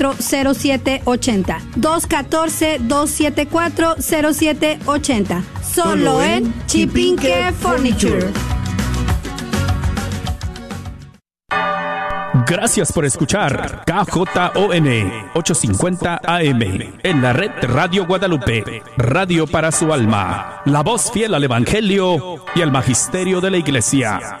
214-274-0780. 214-274-0780. Solo en Chipinque Furniture. Gracias por escuchar KJON 850 AM en la red Radio Guadalupe, radio para su alma, la voz fiel al Evangelio y al Magisterio de la Iglesia.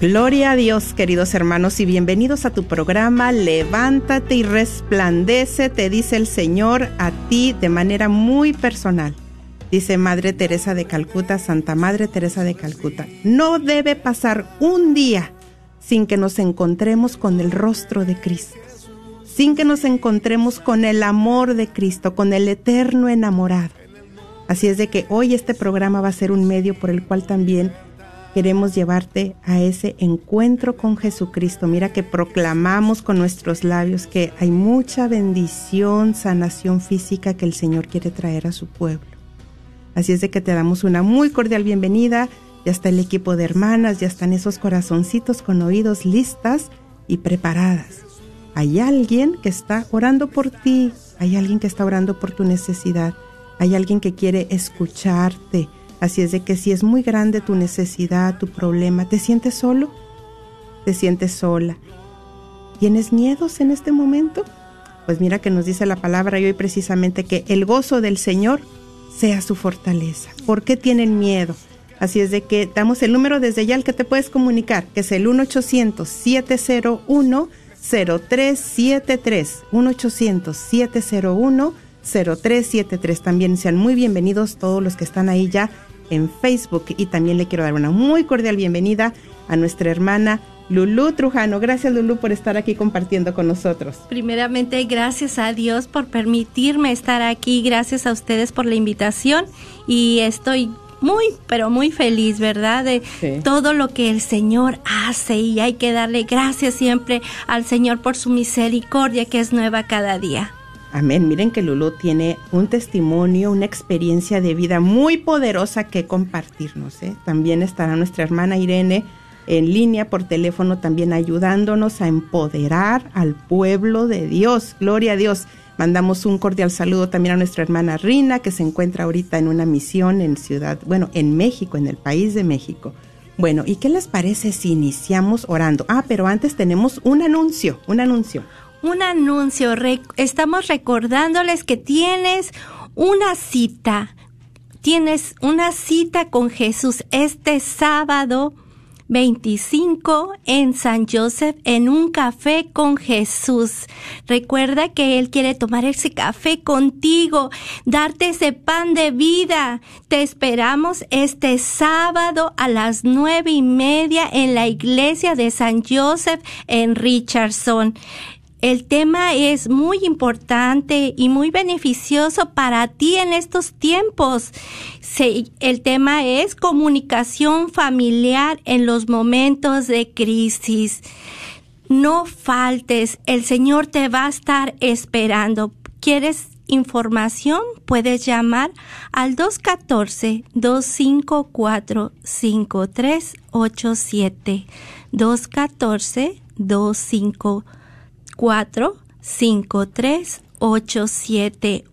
Gloria a Dios, queridos hermanos, y bienvenidos a tu programa Levántate y resplandece, te dice el Señor a ti de manera muy personal. Dice Madre Teresa de Calcuta, Santa Madre Teresa de Calcuta, no debe pasar un día sin que nos encontremos con el rostro de Cristo, sin que nos encontremos con el amor de Cristo, con el eterno enamorado. Así es de que hoy este programa va a ser un medio por el cual también queremos llevarte a ese encuentro con Jesucristo. Mira que proclamamos con nuestros labios que hay mucha bendición, sanación física que el Señor quiere traer a su pueblo. Así es de que te damos una muy cordial bienvenida. Ya está el equipo de hermanas, ya están esos corazoncitos con oídos listas y preparadas. Hay alguien que está orando por ti, hay alguien que está orando por tu necesidad, hay alguien que quiere escucharte Así es de que si es muy grande tu necesidad, tu problema, ¿te sientes solo? ¿Te sientes sola? ¿Tienes miedos en este momento? Pues mira que nos dice la palabra y hoy precisamente que el gozo del Señor sea su fortaleza. ¿Por qué tienen miedo? Así es de que damos el número desde ya al que te puedes comunicar, que es el 1-800-701-0373. 1-800-701-0373. También sean muy bienvenidos todos los que están ahí ya en Facebook. Y también le quiero dar una muy cordial bienvenida a nuestra hermana Lulú Trujano. Gracias Lulú por estar aquí compartiendo con nosotros. Primeramente, gracias a Dios por permitirme estar aquí. Gracias a ustedes por la invitación. Y estoy muy, pero muy feliz, ¿verdad? De todo lo que el Señor hace y hay que darle gracias siempre al Señor por su misericordia que es nueva cada día. Amén. Miren que Lulu tiene un testimonio, una experiencia de vida muy poderosa que compartirnos. ¿eh? También estará nuestra hermana Irene en línea por teléfono, también ayudándonos a empoderar al pueblo de Dios. Gloria a Dios. Mandamos un cordial saludo también a nuestra hermana Rina, que se encuentra ahorita en una misión en Ciudad, bueno, en México, en el país de México. Bueno, ¿y qué les parece si iniciamos orando? Ah, pero antes tenemos un anuncio, un anuncio un anuncio. estamos recordándoles que tienes una cita. Tienes una cita con Jesús este sábado 25 en San Joseph en un café con Jesús. Recuerda que Él quiere tomar ese café contigo, darte ese pan de vida. Te esperamos este sábado a las nueve y media en la iglesia de San Joseph en Richardson. El tema es muy importante y muy beneficioso para ti en estos tiempos. el tema es comunicación familiar en los momentos de crisis. No faltes, el Señor te va a estar esperando. ¿Quieres información? Puedes llamar al 214-254-5387. 214-254 5387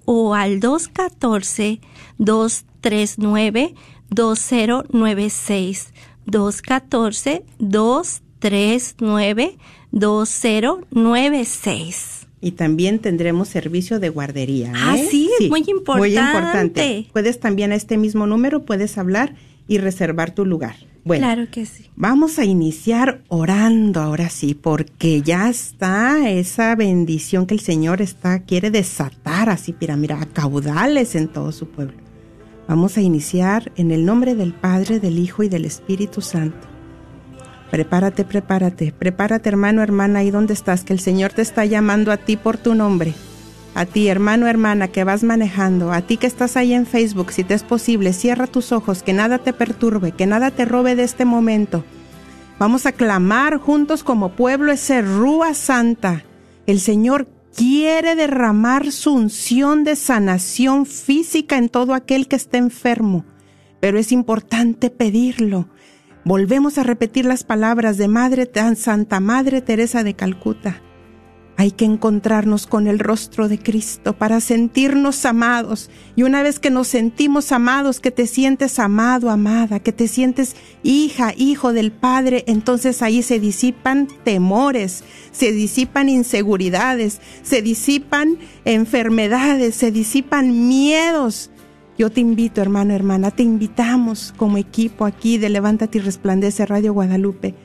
o al 214-239-2096. 214-239-2096. Y también tendremos servicio de guardería. Ah, ¿eh? sí, muy importante. Muy importante. Puedes también a este mismo número, puedes hablar y reservar tu lugar. Bueno, claro que sí. Vamos a iniciar orando ahora sí, porque ya está esa bendición que el Señor está quiere desatar así, mira, mira, a caudales en todo su pueblo. Vamos a iniciar en el nombre del Padre, del Hijo y del Espíritu Santo. Prepárate, prepárate, prepárate hermano, hermana, ahí donde estás, que el Señor te está llamando a ti por tu nombre a ti, hermano, hermana, que vas manejando, a ti que estás ahí en Facebook, si te es posible, cierra tus ojos, que nada te perturbe, que nada te robe de este momento. Vamos a clamar juntos como pueblo ese Rúa Santa. El Señor quiere derramar su unción de sanación física en todo aquel que esté enfermo, pero es importante pedirlo. Volvemos a repetir las palabras de Madre Santa Madre Teresa de Calcuta. Hay que encontrarnos con el rostro de Cristo para sentirnos amados. Y una vez que nos sentimos amados, que te sientes amado, amada, que te sientes hija, hijo del Padre, entonces ahí se disipan temores, se disipan inseguridades, se disipan enfermedades, se disipan miedos. Yo te invito, hermano, hermana, te invitamos como equipo aquí de Levántate y Resplandece Radio Guadalupe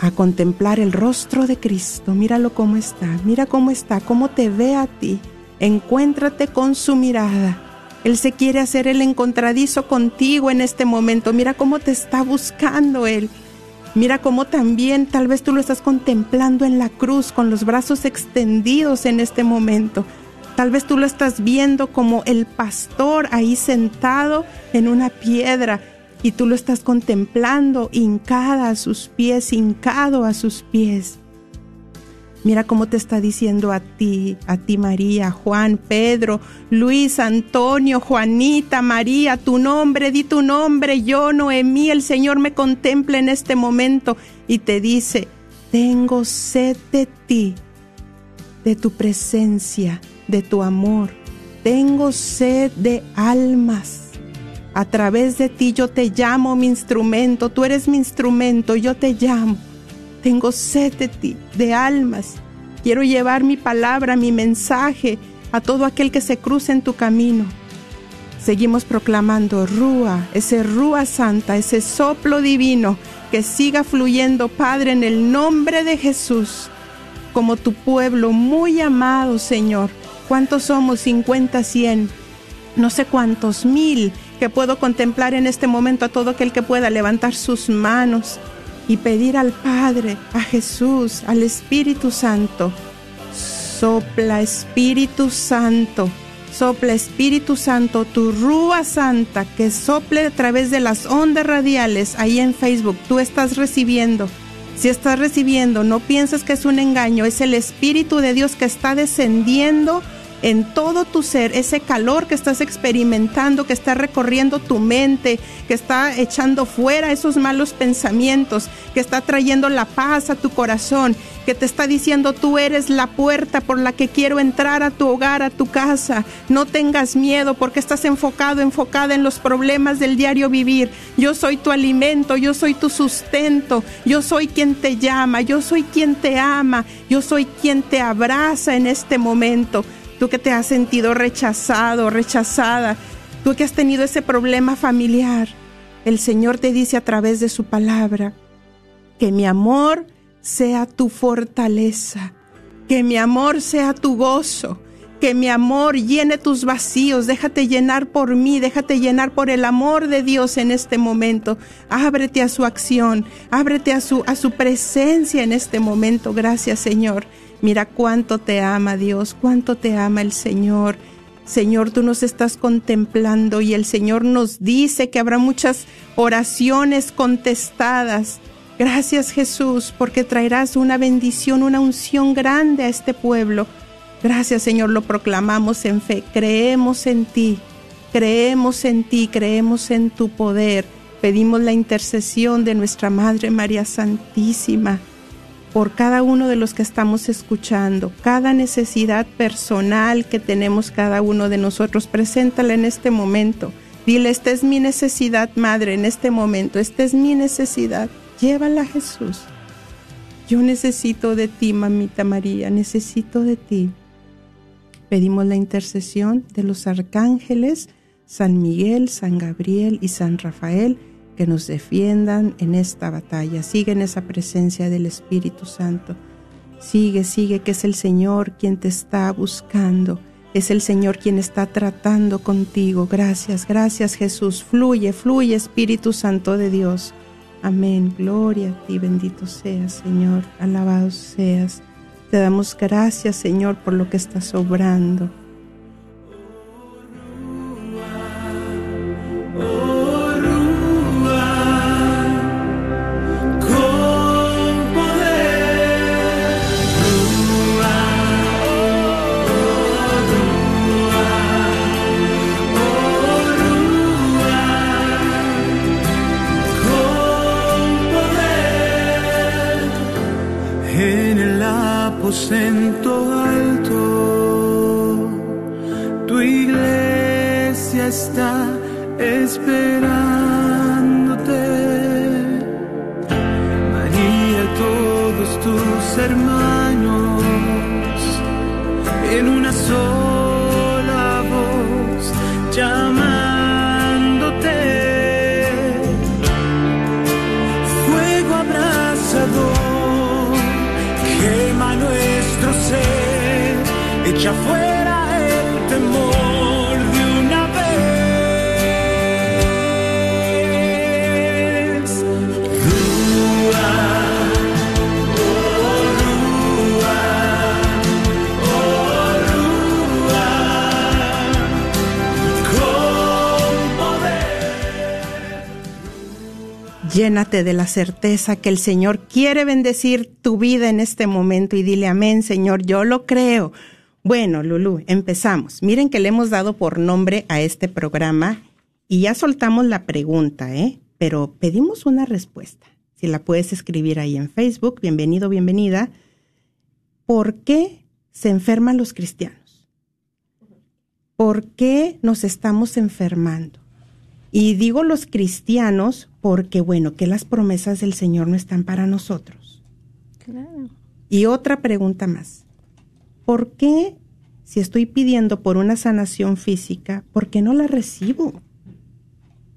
a contemplar el rostro de Cristo. Míralo cómo está, mira cómo está, cómo te ve a ti. Encuéntrate con su mirada. Él se quiere hacer el encontradizo contigo en este momento. Mira cómo te está buscando Él. Mira cómo también tal vez tú lo estás contemplando en la cruz con los brazos extendidos en este momento. Tal vez tú lo estás viendo como el pastor ahí sentado en una piedra y tú lo estás contemplando hincada a sus pies, hincado a sus pies. Mira cómo te está diciendo a ti, a ti María, Juan, Pedro, Luis, Antonio, Juanita, María, tu nombre, di tu nombre, yo, Noemí, el Señor me contempla en este momento y te dice, tengo sed de ti, de tu presencia, de tu amor, tengo sed de almas a través de ti yo te llamo mi instrumento, tú eres mi instrumento, yo te llamo. Tengo sed de ti, de almas. Quiero llevar mi palabra, mi mensaje a todo aquel que se cruce en tu camino. Seguimos proclamando Rúa, ese Rúa Santa, ese soplo divino que siga fluyendo, Padre, en el nombre de Jesús, como tu pueblo muy amado, Señor. ¿Cuántos somos? 50, 100, no sé cuántos mil que puedo contemplar en este momento a todo aquel que pueda levantar sus manos y pedir al Padre, a Jesús, al Espíritu Santo. Sopla Espíritu Santo, sopla Espíritu Santo, tu rúa santa que sople a través de las ondas radiales ahí en Facebook. Tú estás recibiendo. Si estás recibiendo, no pienses que es un engaño, es el Espíritu de Dios que está descendiendo en todo tu ser, ese calor que estás experimentando, que está recorriendo tu mente, que está echando fuera esos malos pensamientos, que está trayendo la paz a tu corazón, que te está diciendo tú eres la puerta por la que quiero entrar a tu hogar, a tu casa. No tengas miedo porque estás enfocado, enfocada en los problemas del diario vivir. Yo soy tu alimento, yo soy tu sustento, yo soy quien te llama, yo soy quien te ama, yo soy quien te abraza en este momento tú que te has sentido rechazado, rechazada, tú que has tenido ese problema familiar, el Señor te dice a través de su palabra, que mi amor sea tu fortaleza, que mi amor sea tu gozo, que mi amor llene tus vacíos, déjate llenar por mí, déjate llenar por el amor de Dios en este momento. Ábrete a su acción, ábrete a su, a su presencia en este momento. Gracias Señor. Mira cuánto te ama Dios, cuánto te ama el Señor. Señor, tú nos estás contemplando y el Señor nos dice que habrá muchas oraciones contestadas. Gracias Jesús, porque traerás una bendición, una unción grande a este pueblo. Gracias Señor, lo proclamamos en fe. Creemos en ti, creemos en ti, creemos en tu poder. Pedimos la intercesión de nuestra Madre María Santísima por cada uno de los que estamos escuchando, cada necesidad personal que tenemos cada uno de nosotros, preséntala en este momento. Dile, esta es mi necesidad, Madre, en este momento, esta es mi necesidad. Llévala a Jesús. Yo necesito de ti, mamita María, necesito de ti. Pedimos la intercesión de los arcángeles, San Miguel, San Gabriel y San Rafael, que nos defiendan en esta batalla. Sigue en esa presencia del Espíritu Santo. Sigue, sigue, que es el Señor quien te está buscando. Es el Señor quien está tratando contigo. Gracias, gracias Jesús. Fluye, fluye Espíritu Santo de Dios. Amén. Gloria a ti, bendito seas, Señor. Alabado seas. Te damos gracias, Señor, por lo que estás obrando. Aposento alto, tu iglesia está esperándote. María, todos tus hermanos, fuera el temor de una vez. Oh oh. Llénate de la certeza que el Señor quiere bendecir tu vida en este momento y dile amén, Señor, yo lo creo. Bueno, Lulú, empezamos. Miren que le hemos dado por nombre a este programa y ya soltamos la pregunta, ¿eh? Pero pedimos una respuesta. Si la puedes escribir ahí en Facebook, bienvenido, bienvenida. ¿Por qué se enferman los cristianos? ¿Por qué nos estamos enfermando? Y digo los cristianos porque, bueno, que las promesas del Señor no están para nosotros. Claro. Y otra pregunta más. ¿Por qué, si estoy pidiendo por una sanación física, por qué no la recibo?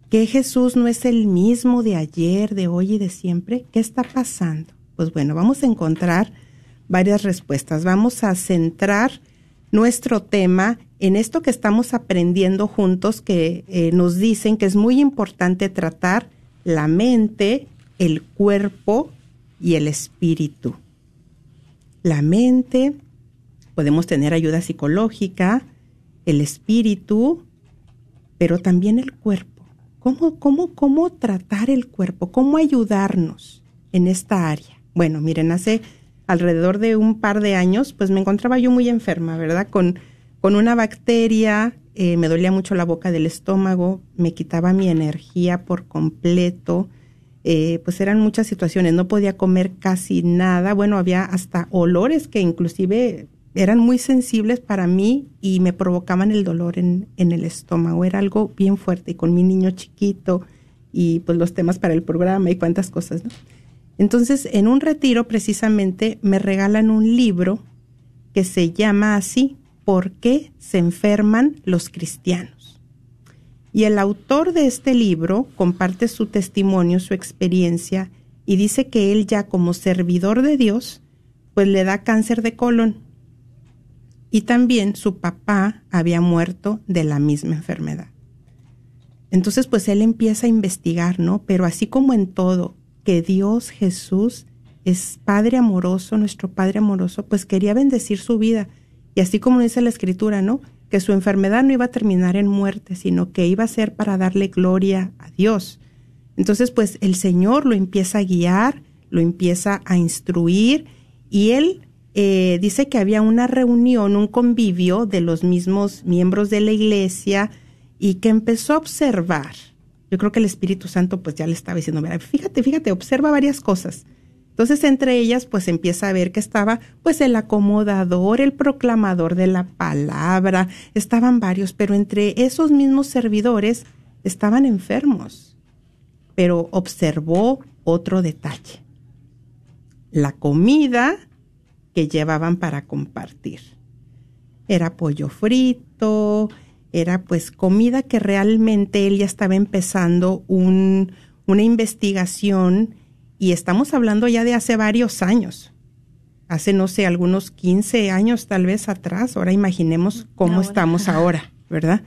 ¿Que Jesús no es el mismo de ayer, de hoy y de siempre? ¿Qué está pasando? Pues bueno, vamos a encontrar varias respuestas. Vamos a centrar nuestro tema en esto que estamos aprendiendo juntos, que eh, nos dicen que es muy importante tratar la mente, el cuerpo y el espíritu. La mente, podemos tener ayuda psicológica, el espíritu, pero también el cuerpo. ¿Cómo, cómo, cómo tratar el cuerpo? ¿Cómo ayudarnos en esta área? Bueno, miren, hace alrededor de un par de años, pues me encontraba yo muy enferma, ¿verdad? Con, con una bacteria, eh, me dolía mucho la boca del estómago, me quitaba mi energía por completo, eh, pues eran muchas situaciones, no podía comer casi nada, bueno, había hasta olores que inclusive eran muy sensibles para mí y me provocaban el dolor en, en el estómago, era algo bien fuerte y con mi niño chiquito y pues los temas para el programa y cuántas cosas, ¿no? Entonces, en un retiro precisamente me regalan un libro que se llama así, ¿Por qué se enferman los cristianos? Y el autor de este libro comparte su testimonio, su experiencia, y dice que él ya como servidor de Dios, pues le da cáncer de colon. Y también su papá había muerto de la misma enfermedad. Entonces, pues él empieza a investigar, ¿no? Pero así como en todo, que Dios Jesús es Padre amoroso, nuestro Padre amoroso, pues quería bendecir su vida. Y así como dice la Escritura, ¿no? Que su enfermedad no iba a terminar en muerte, sino que iba a ser para darle gloria a Dios. Entonces, pues el Señor lo empieza a guiar, lo empieza a instruir y él eh, dice que había una reunión, un convivio de los mismos miembros de la iglesia y que empezó a observar Yo creo que el Espíritu Santo pues ya le estaba diciendo, mira, fíjate, fíjate, observa varias cosas. Entonces, entre ellas, pues empieza a ver que estaba, pues, el acomodador, el proclamador de la palabra, estaban varios, pero entre esos mismos servidores estaban enfermos. Pero observó otro detalle. La comida que llevaban para compartir. Era pollo frito, era pues comida que realmente él ya estaba empezando un, una investigación y estamos hablando ya de hace varios años. Hace, no sé, algunos 15 años tal vez atrás. Ahora imaginemos cómo Ahora. estamos ahora, ¿verdad?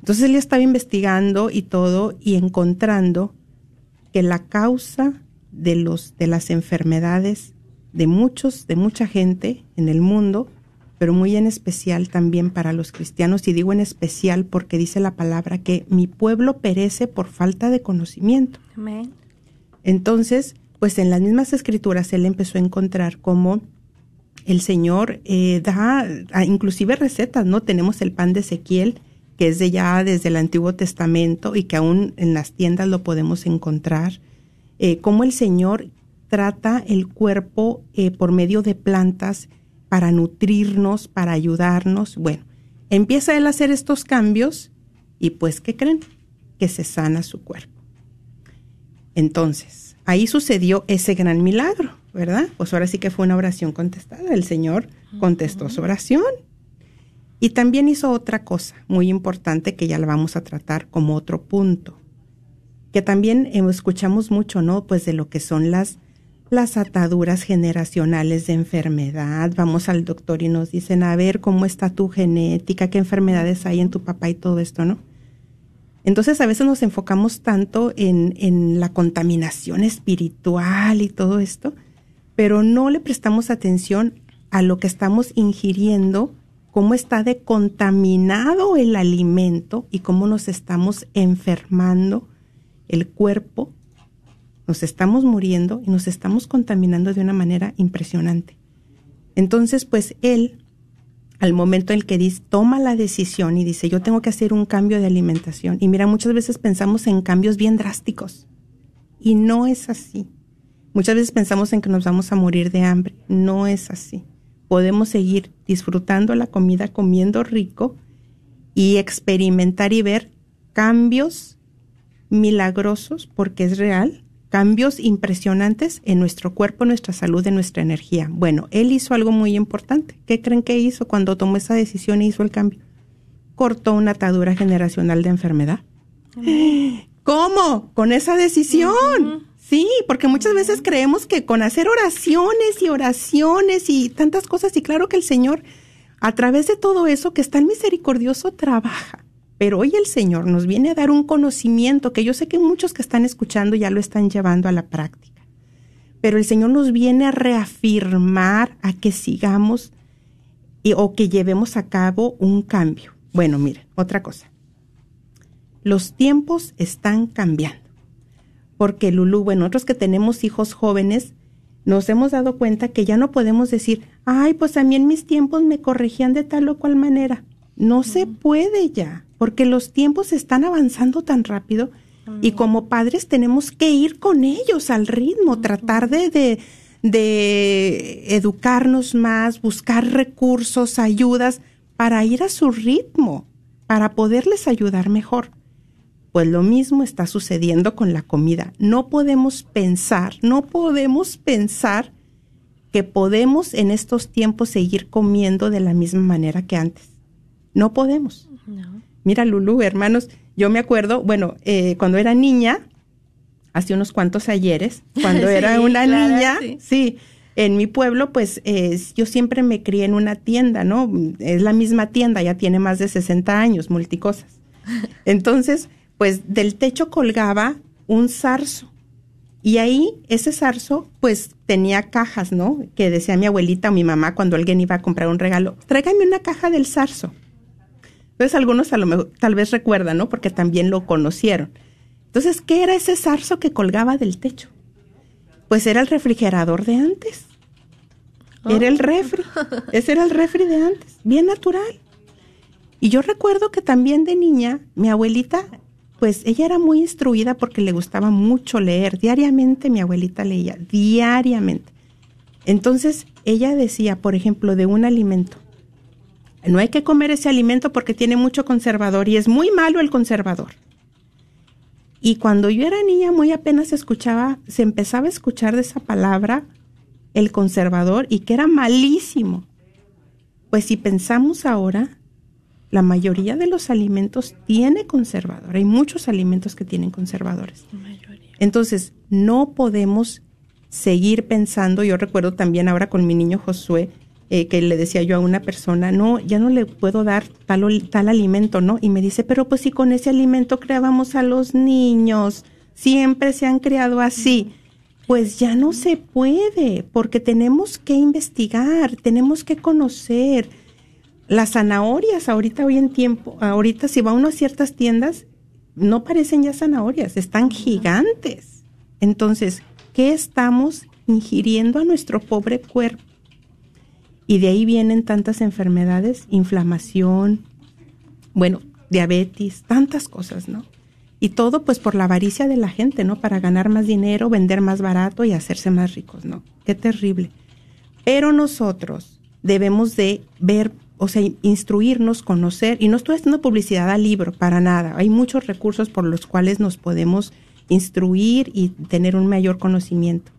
Entonces él ya estaba investigando y todo y encontrando que la causa de los de las enfermedades de muchos de mucha gente en el mundo, pero muy en especial también para los cristianos y digo en especial porque dice la palabra que mi pueblo perece por falta de conocimiento. Amén. Entonces, pues en las mismas escrituras él empezó a encontrar cómo el Señor eh, da inclusive recetas, ¿no? Tenemos el pan de Ezequiel, que es de ya desde el Antiguo Testamento y que aún en las tiendas lo podemos encontrar. Eh, cómo el Señor trata el cuerpo eh, por medio de plantas para nutrirnos, para ayudarnos. Bueno, empieza él a hacer estos cambios y pues, ¿qué creen? Que se sana su cuerpo. Entonces, ahí sucedió ese gran milagro, ¿verdad? Pues ahora sí que fue una oración contestada. El Señor contestó su oración. Y también hizo otra cosa muy importante que ya la vamos a tratar como otro punto, que también eh, escuchamos mucho, ¿no? Pues de lo que son las, las ataduras generacionales de enfermedad. Vamos al doctor y nos dicen, a ver, ¿cómo está tu genética? ¿Qué enfermedades hay en tu papá y todo esto, ¿no? Entonces a veces nos enfocamos tanto en, en, la contaminación espiritual y todo esto, pero no le prestamos atención a lo que estamos ingiriendo, cómo está de contaminado el alimento y cómo nos estamos enfermando el cuerpo, nos estamos muriendo y nos estamos contaminando de una manera impresionante. Entonces, pues él al momento en el que dice, toma la decisión y dice, yo tengo que hacer un cambio de alimentación. Y mira, muchas veces pensamos en cambios bien drásticos y no es así. Muchas veces pensamos en que nos vamos a morir de hambre. No es así. Podemos seguir disfrutando la comida, comiendo rico y experimentar y ver cambios milagrosos, porque es real, cambios impresionantes en nuestro cuerpo, nuestra salud, en nuestra energía. Bueno, él hizo algo muy importante. ¿Qué creen que hizo cuando tomó esa decisión y hizo el cambio? Cortó una atadura generacional de enfermedad. ¿Cómo? Con esa decisión. Uh -huh. Sí, porque muchas veces creemos que con hacer oraciones y oraciones y tantas cosas, y claro que el Señor, a través de todo eso que es tan misericordioso, trabaja. Pero hoy el Señor nos viene a dar un conocimiento que yo sé que muchos que están escuchando ya lo están llevando a la práctica. Pero el Señor nos viene a reafirmar a que sigamos y, o que llevemos a cabo un cambio. Bueno, miren, otra cosa. Los tiempos están cambiando. Porque Lulú, bueno, nosotros que tenemos hijos jóvenes, nos hemos dado cuenta que ya no podemos decir, ay, pues a mí en mis tiempos me corregían de tal o cual manera. No se puede ya, porque los tiempos están avanzando tan rápido y como padres tenemos que ir con ellos al ritmo, tratar de, de, de, educarnos más, buscar recursos, ayudas para ir a su ritmo, para poderles ayudar mejor. Pues lo mismo está sucediendo con la comida. No podemos pensar, no podemos pensar que podemos en estos tiempos seguir comiendo de la misma manera que antes. No podemos. No. Mira, Lulu, hermanos, yo me acuerdo, bueno, eh, cuando era niña, hace unos cuantos ayeres, cuando Sí, era una claro, niña, sí. sí. en mi pueblo, pues eh, yo siempre me crié en una tienda, ¿no? Es la misma tienda, ya tiene más de 60 años, multicosas. Entonces, pues del techo colgaba un zarzo. Y ahí ese zarzo, pues tenía cajas, ¿no? Que decía mi abuelita o mi mamá cuando alguien iba a comprar un regalo, tráigame una caja del zarzo. Entonces algunos a lo mejor, tal vez recuerdan, ¿no? Porque también lo conocieron. Entonces, ¿qué era ese zarzo que colgaba del techo? Pues era el refrigerador de antes. Era el refri. Ese era el refri de antes, bien natural. Y yo recuerdo que también de niña, mi abuelita pues ella era muy instruida porque le gustaba mucho leer. Diariamente mi abuelita leía, diariamente. Entonces ella decía, por ejemplo, de un alimento, no hay que comer ese alimento porque tiene mucho conservador y es muy malo el conservador. Y cuando yo era niña, muy apenas escuchaba, se empezaba a escuchar de esa palabra, el conservador, y que era malísimo. Pues si pensamos ahora, la mayoría de los alimentos tiene conservador. Hay muchos alimentos que tienen conservadores. Entonces, no podemos seguir pensando. Yo recuerdo también ahora con mi niño Josué, eh, que le decía yo a una persona, no, ya no le puedo dar tal, tal alimento, ¿no? Y me dice, pero pues si con ese alimento creábamos a los niños, siempre se han creado así. Pues ya no se puede, porque tenemos que investigar, tenemos que conocer. Las zanahorias ahorita hoy en tiempo, ahorita si va uno a ciertas tiendas, no parecen ya zanahorias, están gigantes. Entonces, ¿qué estamos ingiriendo a nuestro pobre cuerpo? Y de ahí vienen tantas enfermedades, inflamación, bueno, diabetes, tantas cosas, ¿no? Y todo pues por la avaricia de la gente, ¿no? Para ganar más dinero, vender más barato y hacerse más ricos, ¿no? Qué terrible. Pero nosotros debemos de ver, o sea, instruirnos, conocer, y no estoy haciendo publicidad al libro, para nada. Hay muchos recursos por los cuales nos podemos instruir y tener un mayor conocimiento.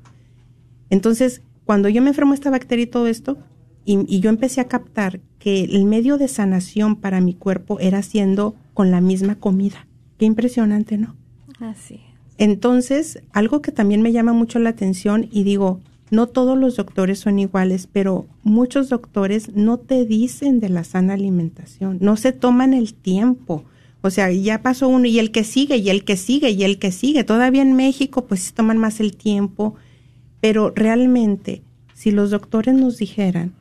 Entonces, cuando yo me enfermo esta bacteria y todo esto, y, yo empecé a captar que el medio de sanación para mi cuerpo era siendo con la misma comida. Qué impresionante, ¿no? Así. Entonces, algo que también me llama mucho la atención y digo, no todos los doctores son iguales, pero muchos doctores no te dicen de la sana alimentación, no se toman el tiempo. O sea, ya pasó uno y el que sigue y el que sigue y el que sigue. Todavía en México pues se toman más el tiempo, pero realmente si los doctores nos dijeran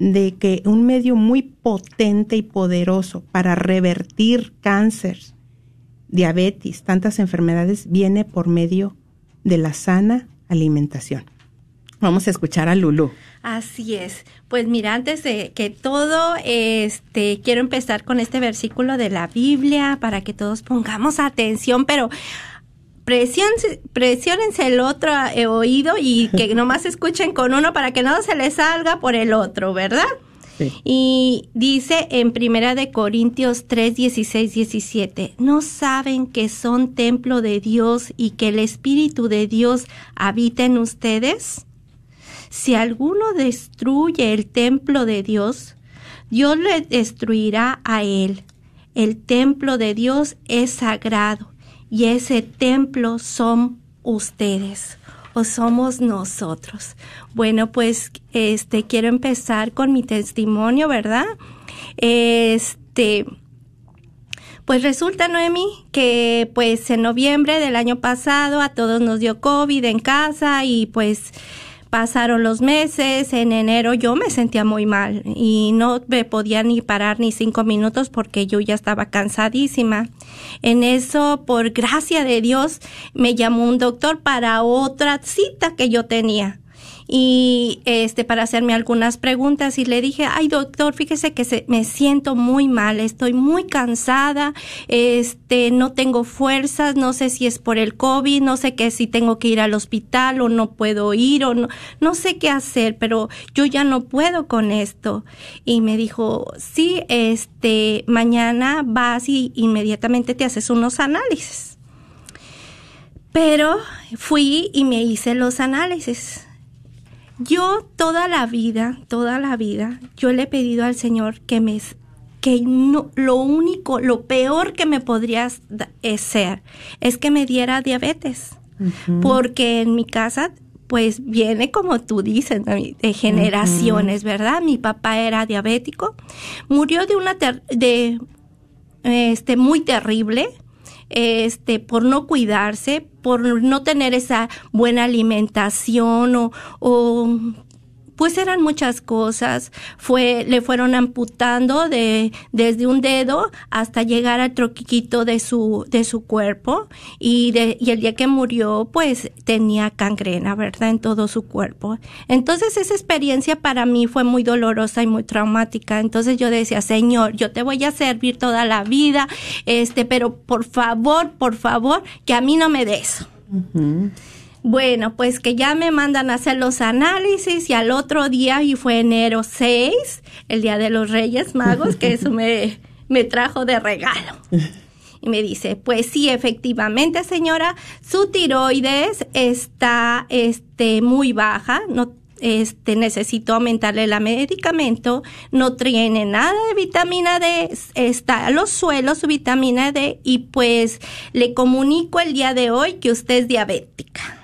de que un medio muy potente y poderoso para revertir cáncer, diabetes, tantas enfermedades, viene por medio de la sana alimentación. Vamos a escuchar a Lulu. Así es. Pues mira, antes de que todo, este, quiero empezar con este versículo de la Biblia para que todos pongamos atención, pero presionense, el otro eh, oído y que nomás escuchen con uno para que no se les salga por el otro, ¿verdad? Y dice en Primera de Corintios 3, 16, 17, ¿no saben que son templo de Dios y que el Espíritu de Dios habita en ustedes? Si alguno destruye el templo de Dios, Dios le destruirá a él. El templo de Dios es sagrado y ese templo son ustedes o somos nosotros. Bueno, pues este quiero empezar con mi testimonio, ¿verdad? Este pues resulta, Noemi, que pues en noviembre del año pasado a todos nos dio COVID en casa y pues Pasaron los meses, en enero yo me sentía muy mal y no me podía ni parar ni cinco minutos porque yo ya estaba cansadísima. En eso, por gracia de Dios, me llamó un doctor para otra cita que yo tenía y este para hacerme algunas preguntas y le dije, "Ay, doctor, fíjese que se, me siento muy mal, estoy muy cansada, este no tengo fuerzas, no sé si es por el COVID, no sé qué si tengo que ir al hospital o no puedo ir o no no sé qué hacer, pero yo ya no puedo con esto." Y me dijo, "Sí, este mañana vas y inmediatamente te haces unos análisis." Pero fui y me hice los análisis yo toda la vida, toda la vida, yo le he pedido al Señor que me que no, lo único, lo peor que me podría ser es que me diera diabetes. Porque en mi casa, pues viene como tú dices, de generaciones, ¿verdad? Mi papá era diabético, murió de una, de, este, muy terrible, este, por no cuidarse, por no tener esa buena alimentación o, pues eran muchas cosas. Fue, le fueron amputando de, desde un dedo hasta llegar al troquiquito de su, de su cuerpo. Y, de, y el día que murió, pues tenía cangrena, ¿verdad? En todo su cuerpo. Entonces esa experiencia para mí fue muy dolorosa y muy traumática. Entonces yo decía, Señor, yo te voy a servir toda la vida, este, pero por favor, por favor, que a mí no me des. Bueno, pues que ya me mandan a hacer los análisis y al otro día, y fue enero 6, el día de los Reyes Magos, que eso me, me trajo de regalo. Y me dice, pues sí, efectivamente, señora, su tiroides está este, muy baja, no este, necesito aumentarle el medicamento, no tiene nada de vitamina D, está a los suelos su vitamina D y pues le comunico el día de hoy que usted es diabética.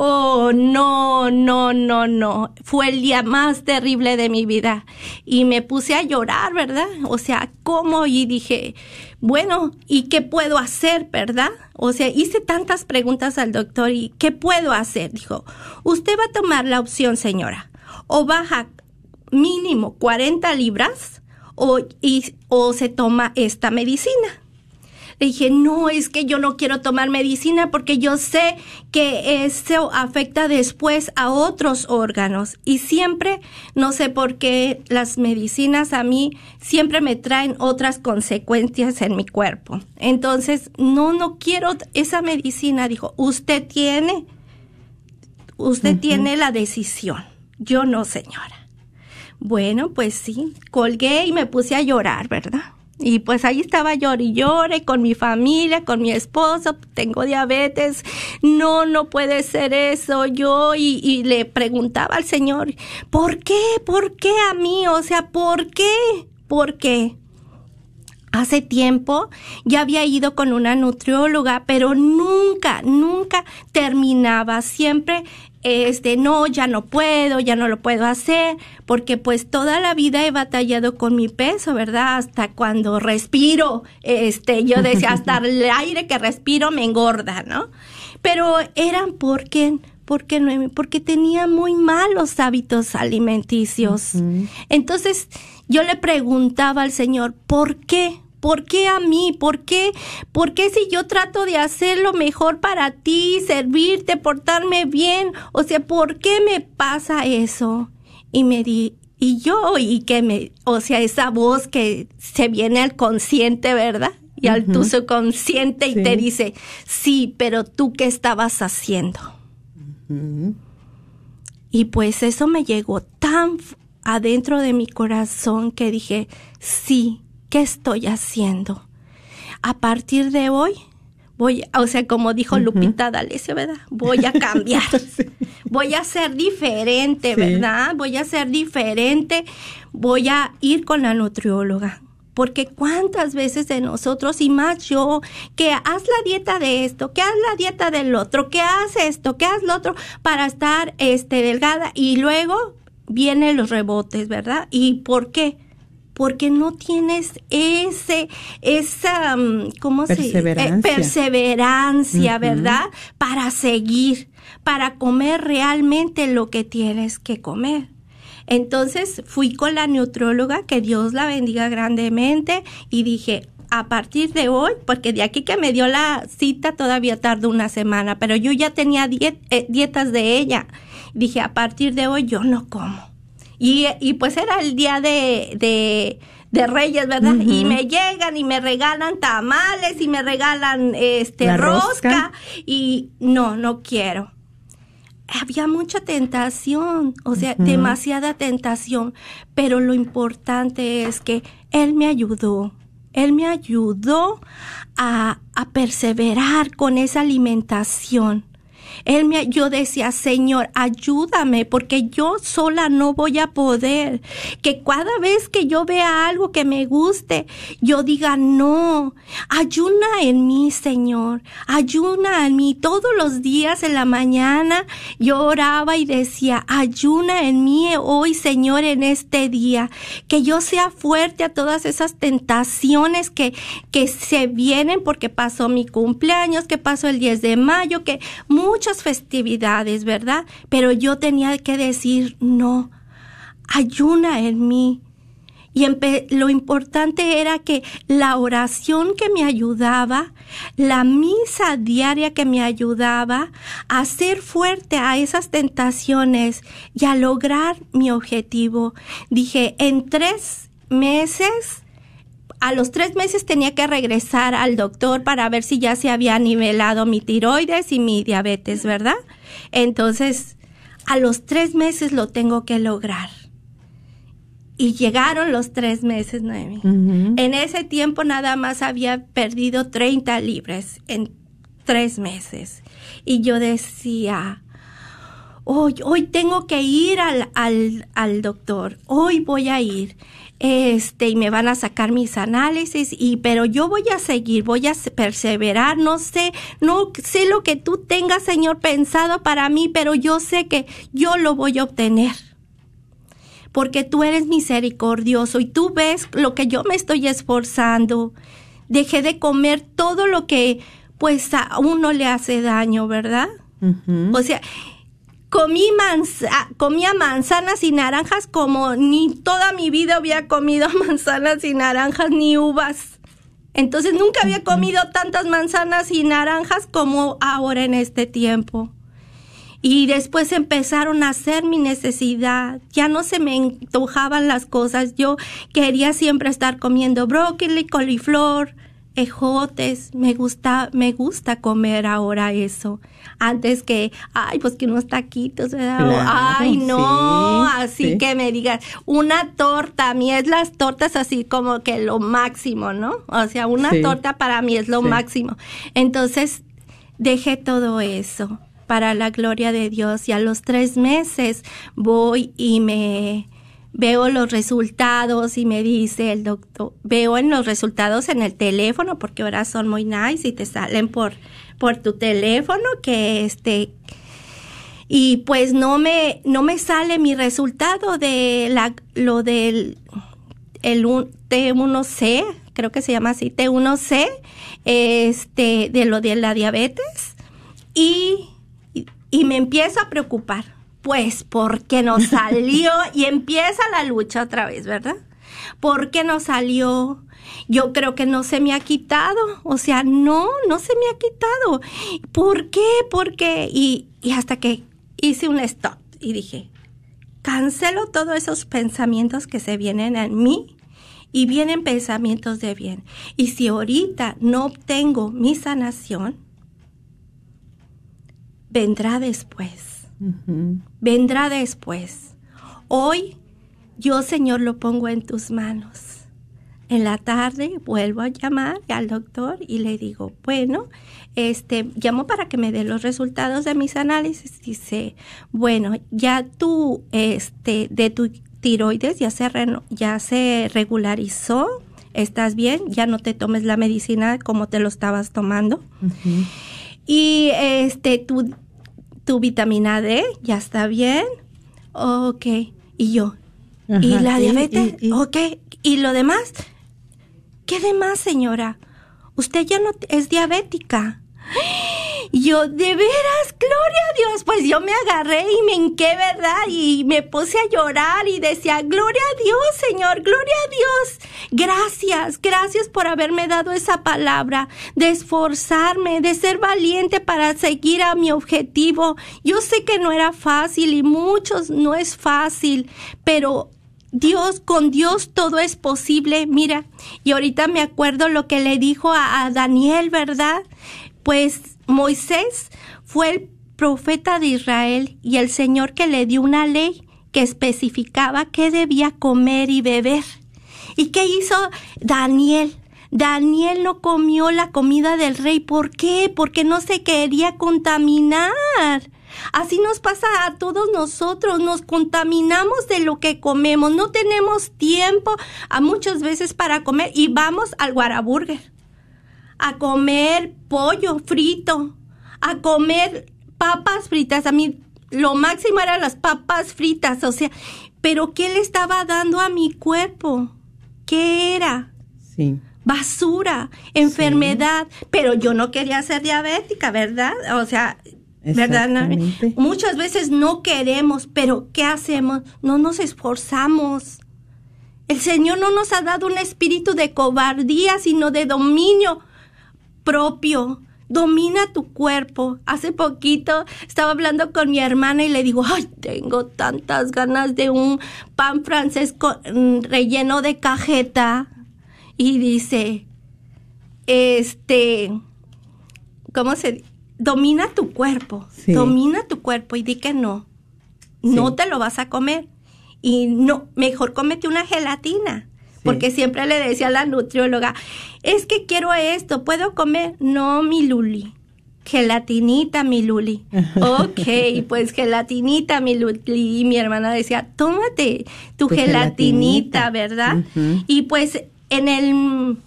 Oh, no, no, no, no. Fue el día más terrible de mi vida. Y me puse a llorar, ¿verdad? O sea, ¿cómo? Y dije, bueno, ¿y qué puedo hacer, verdad? O sea, hice tantas preguntas al doctor y ¿qué puedo hacer? Dijo, usted va a tomar la opción, señora. O baja mínimo 40 libras o, y, o se toma esta medicina. Le dije, no, es que yo no quiero tomar medicina porque yo sé que eso afecta después a otros órganos. Y siempre, no sé por qué las medicinas a mí siempre me traen otras consecuencias en mi cuerpo. Entonces, no, no quiero esa medicina. Dijo, usted tiene, usted tiene la decisión. Yo no, señora. Bueno, pues sí, colgué y me puse a llorar, ¿verdad? Y pues ahí estaba llorando y llore con mi familia, con mi esposo, tengo diabetes, no, no puede ser eso, yo y, y, le preguntaba al Señor, ¿por qué? ¿Por qué a mí? O sea, ¿por qué? ¿Por qué? Hace tiempo ya había ido con una nutrióloga, pero nunca, nunca terminaba. Siempre este, no, ya no puedo, ya no lo puedo hacer, porque pues toda la vida he batallado con mi peso, ¿verdad? Hasta cuando respiro, este, yo decía, hasta el aire que respiro me engorda, ¿no? Pero eran porque, porque, no, porque tenía muy malos hábitos alimenticios. Uh -huh. Entonces, yo le preguntaba al Señor, ¿por qué? ¿Por qué a mí? ¿Por qué? ¿Por qué si yo trato de hacer lo mejor para ti, servirte, portarme bien? O sea, ¿por qué me pasa eso? Y me di, y yo, y que me, o sea, esa voz que se viene al consciente, ¿verdad? Y al uh -huh. tu subconsciente sí. y te dice, sí, pero tú qué estabas haciendo. Uh -huh. Y pues eso me llegó tan adentro de mi corazón que dije, sí, ¿qué estoy haciendo? A partir de hoy, voy, o sea, como dijo uh -huh. Lupita D'Alessio, ¿verdad? Voy a cambiar. sí. Voy a ser diferente, sí. ¿verdad? Voy a ser diferente. Voy a ir con la nutrióloga. Porque cuántas veces de nosotros, y más yo, que haz la dieta de esto, que haz la dieta del otro, que haz esto, que haz lo otro, para estar este, delgada, y luego vienen los rebotes, ¿verdad? ¿Y por qué? Porque no tienes ese, esa, mm, ¿cómo perseverancia. se eh, Perseverancia, uh -huh. ¿verdad? Para seguir, para comer realmente lo que tienes que comer. Entonces fui con la nutrióloga, que Dios la bendiga grandemente, y dije, a partir de hoy, porque de aquí que me dio la cita todavía tardó una semana, pero yo ya tenía diet, eh, dietas de ella. Dije, a partir de hoy yo no como. Y, y pues era el día de, de, de Reyes, ¿verdad? Uh -huh. Y me llegan y me regalan tamales y me regalan este rosca. rosca. Y no, no quiero. Había mucha tentación, o sea, uh -huh. demasiada tentación, pero lo importante es que él me ayudó. Él me ayudó a, a perseverar con esa alimentación. Él me, yo decía, Señor, ayúdame porque yo sola no voy a poder. Que cada vez que yo vea algo que me guste, yo diga, no, ayuna en mí, Señor, ayuna en mí. Todos los días en la mañana yo oraba y decía, ayuna en mí hoy, Señor, en este día. Que yo sea fuerte a todas esas tentaciones que, que se vienen porque pasó mi cumpleaños, que pasó el 10 de mayo, que muchas festividades, ¿verdad? Pero yo tenía que decir, no, ayuna en mí. Y lo importante era que la oración que me ayudaba, la misa diaria que me ayudaba a ser fuerte a esas tentaciones y a lograr mi objetivo. Dije, en tres meses a los tres meses tenía que regresar al doctor para ver si ya se había nivelado mi tiroides y mi diabetes, ¿verdad? Entonces, a los tres meses lo tengo que lograr. Y llegaron los tres meses, Noemi. En ese tiempo nada más había perdido 30 libras en tres meses. Y yo decía, hoy, hoy tengo que ir al, al, al doctor, hoy voy a ir este y me van a sacar mis análisis y pero yo voy a seguir, voy a perseverar, no sé, no sé lo que tú tengas, Señor, pensado para mí, pero yo sé que yo lo voy a obtener. Porque tú eres misericordioso y tú ves lo que yo me estoy esforzando. Dejé de comer todo lo que pues a uno le hace daño, ¿verdad? O sea, comí manza comía manzanas y naranjas como ni toda mi vida había comido manzanas y naranjas ni uvas. Entonces nunca había comido tantas manzanas y naranjas como ahora en este tiempo. Y después empezaron a hacer mi necesidad. Ya no se me antojaban las cosas. Yo quería siempre estar comiendo brócoli, coliflor, ejotes. Me gusta, me gusta comer ahora eso antes que, ay, pues que unos taquitos, ¿verdad? ay, no, así que me digas, una torta, a mí es las tortas así como que lo máximo, ¿no? O sea, una torta para mí es lo máximo. Entonces, dejé todo eso para la gloria de Dios y a los tres meses voy y me veo los resultados y me dice el doctor, veo en los resultados en el teléfono porque ahora son muy nice y te salen por por tu teléfono que este y pues no me no me sale mi resultado de la lo del el T1C, creo que se llama así, T1C, este de lo de la diabetes y y me empiezo a preocupar, pues porque no salió y empieza la lucha otra vez, ¿verdad? ¿Por qué no salió? yo creo que no se me ha quitado. O sea, no, no se me ha quitado. ¿Por qué? ¿Por qué? Y, y hasta que hice un stop y dije, cancelo todos esos pensamientos que se vienen en mí y vienen pensamientos de bien. Y si ahorita no obtengo mi sanación, vendrá después. Vendrá después. Hoy yo, Señor, lo pongo en tus manos. En la tarde vuelvo a llamar al doctor y le digo, bueno, este, llamo para que me dé los resultados de mis análisis. Dice, bueno, ya tú, este, de tu tiroides ya se, ya se regularizó, estás bien, ya no te tomes la medicina como te lo estabas tomando. Y este, tu, tu vitamina D ya está bien. Ok. Y yo, ¿y la diabetes? Ok. ¿Y lo demás? ¿Qué demás, señora? Usted ya no es diabética. Yo, de veras, gloria a Dios. Pues yo me agarré y me hinqué, ¿verdad? Y me puse a llorar y decía, gloria a Dios, Señor, gloria a Dios. Gracias, gracias por haberme dado esa palabra, de esforzarme, de ser valiente para seguir a mi objetivo. Yo sé que no era fácil y muchos no es fácil, pero Dios, con Dios todo es posible. Mira, y ahorita me acuerdo lo que le dijo a, Daniel, ¿verdad? Pues Moisés fue el profeta de Israel y el Señor que le dio una ley que especificaba qué debía comer y beber. ¿Y qué hizo Daniel? Daniel no comió la comida del rey. ¿Por qué? Porque no se quería contaminar. Así nos pasa a todos nosotros, nos contaminamos de lo que comemos, no tenemos tiempo a muchas veces para comer y vamos al guaraburger a comer pollo frito, a comer papas fritas. A mí lo máximo eran las papas fritas, o sea, pero ¿qué le estaba dando a mi cuerpo? ¿Qué era? Sí. Basura, enfermedad, pero yo no quería ser diabética, ¿verdad? O sea, ¿verdad? Muchas veces no queremos, pero ¿qué hacemos? No nos esforzamos. El Señor no nos ha dado un espíritu de cobardía, sino de dominio propio. Domina tu cuerpo. Hace poquito estaba hablando con mi hermana y le digo, ay, tengo tantas ganas de un pan francés con- mm, relleno de cajeta. Y dice, este, ¿cómo se Domina tu cuerpo. Sí. Domina tu cuerpo y di que no. No Sí. te lo vas a comer. Y no, mejor cómete una gelatina. Porque siempre le decía a la nutrióloga, es que quiero esto, ¿puedo comer? No, mi Luli. Gelatinita, mi Luli. Ok, pues gelatinita, mi Luli. Y mi hermana decía, tómate tu, Tu gelatinita, gelatinita. ¿verdad? Y pues en el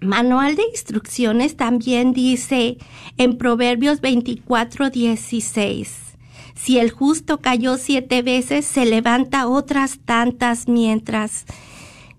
manual de instrucciones también dice en Proverbios 24, 16. Si el justo cayó siete veces, se levanta otras tantas mientras.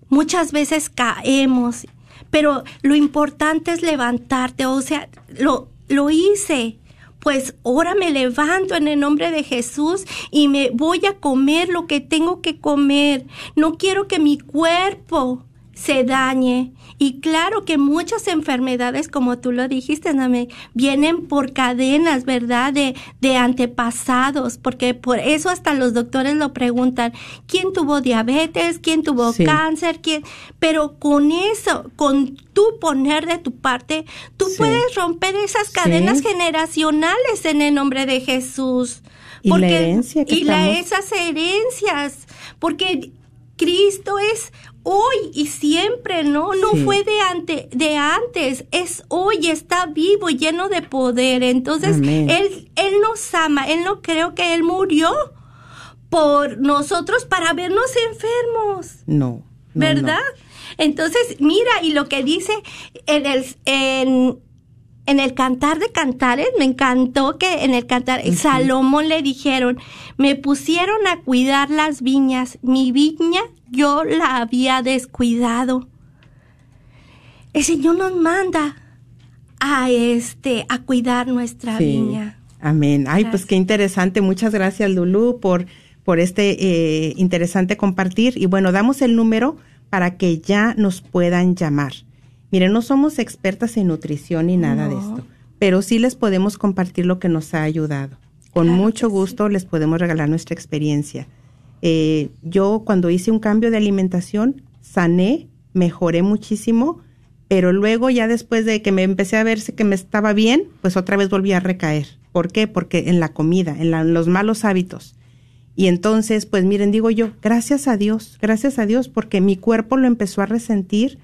Muchas veces caemos, pero lo importante es levantarte, o sea, lo, lo hice. Pues ahora me levanto en el nombre de Jesús y me voy a comer lo que tengo que comer. No quiero que mi cuerpo se dañe. Y claro que muchas enfermedades, como tú lo dijiste, Name, vienen por cadenas, ¿verdad? De, de antepasados, porque por eso hasta los doctores lo preguntan, ¿quién tuvo diabetes? ¿Quién tuvo Sí. cáncer? ¿Quién? Pero con eso, con tú poner de tu parte, tú Sí. puedes romper esas cadenas Sí. generacionales en el nombre de Jesús. Y la herencia que y la- estamos- esas herencias, porque Cristo es hoy y siempre, ¿no? No Sí. fue de, ante, de antes, es hoy, está vivo, lleno de poder. Entonces, Amén. él, él nos ama, Él no creo que Él murió por nosotros para vernos enfermos. No. no, ¿verdad? Entonces, mira, y lo que dice en el, en, en el cantar de cantares, me encantó que en el cantar, Salomón le dijeron, me pusieron a cuidar las viñas, mi viña yo la había descuidado. El Señor nos manda a este, a cuidar nuestra Sí. viña. Amén. Ay, pues qué interesante. Muchas gracias, Lulú, por, por este eh, interesante compartir. Y bueno, damos el número para que ya nos puedan llamar. Miren, no somos expertas en nutrición ni nada de esto, pero sí les podemos compartir lo que nos ha ayudado. Con Claro mucho sí. gusto les podemos regalar nuestra experiencia. Eh, yo cuando hice un cambio de alimentación, sané, mejoré muchísimo, pero luego ya después de que me empecé a verse que me estaba bien, pues otra vez volví a recaer. ¿Por qué? Porque en la comida, en, la- los malos hábitos. Y entonces, pues miren, digo yo, gracias a Dios, gracias a Dios, porque mi cuerpo lo empezó a resentir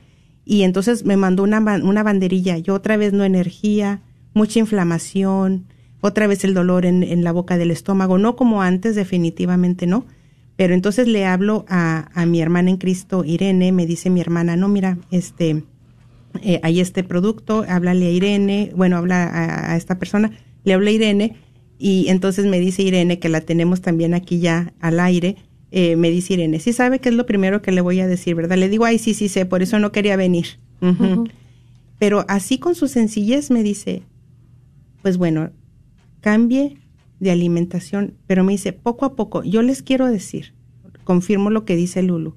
y entonces me mandó una, una banderilla. Yo otra vez no energía, mucha inflamación, otra vez el dolor en, en la boca del estómago, no como antes, definitivamente no. Pero entonces le hablo a, a mi hermana en Cristo, Irene, me dice mi hermana, no, mira, este, eh, hay este producto, háblale a Irene, bueno, habla a, a esta persona, le habla a Irene y entonces me dice Irene que la tenemos también aquí ya al aire, eh, me dice Irene, sí sabe que es lo primero que le voy a decir, ¿verdad? Le digo, ay, sí, sí sé, por eso no quería venir. Pero así con su sencillez me dice, pues bueno, cambie de alimentación, pero me dice, poco a poco, yo les quiero decir, confirmo lo que dice Lulu,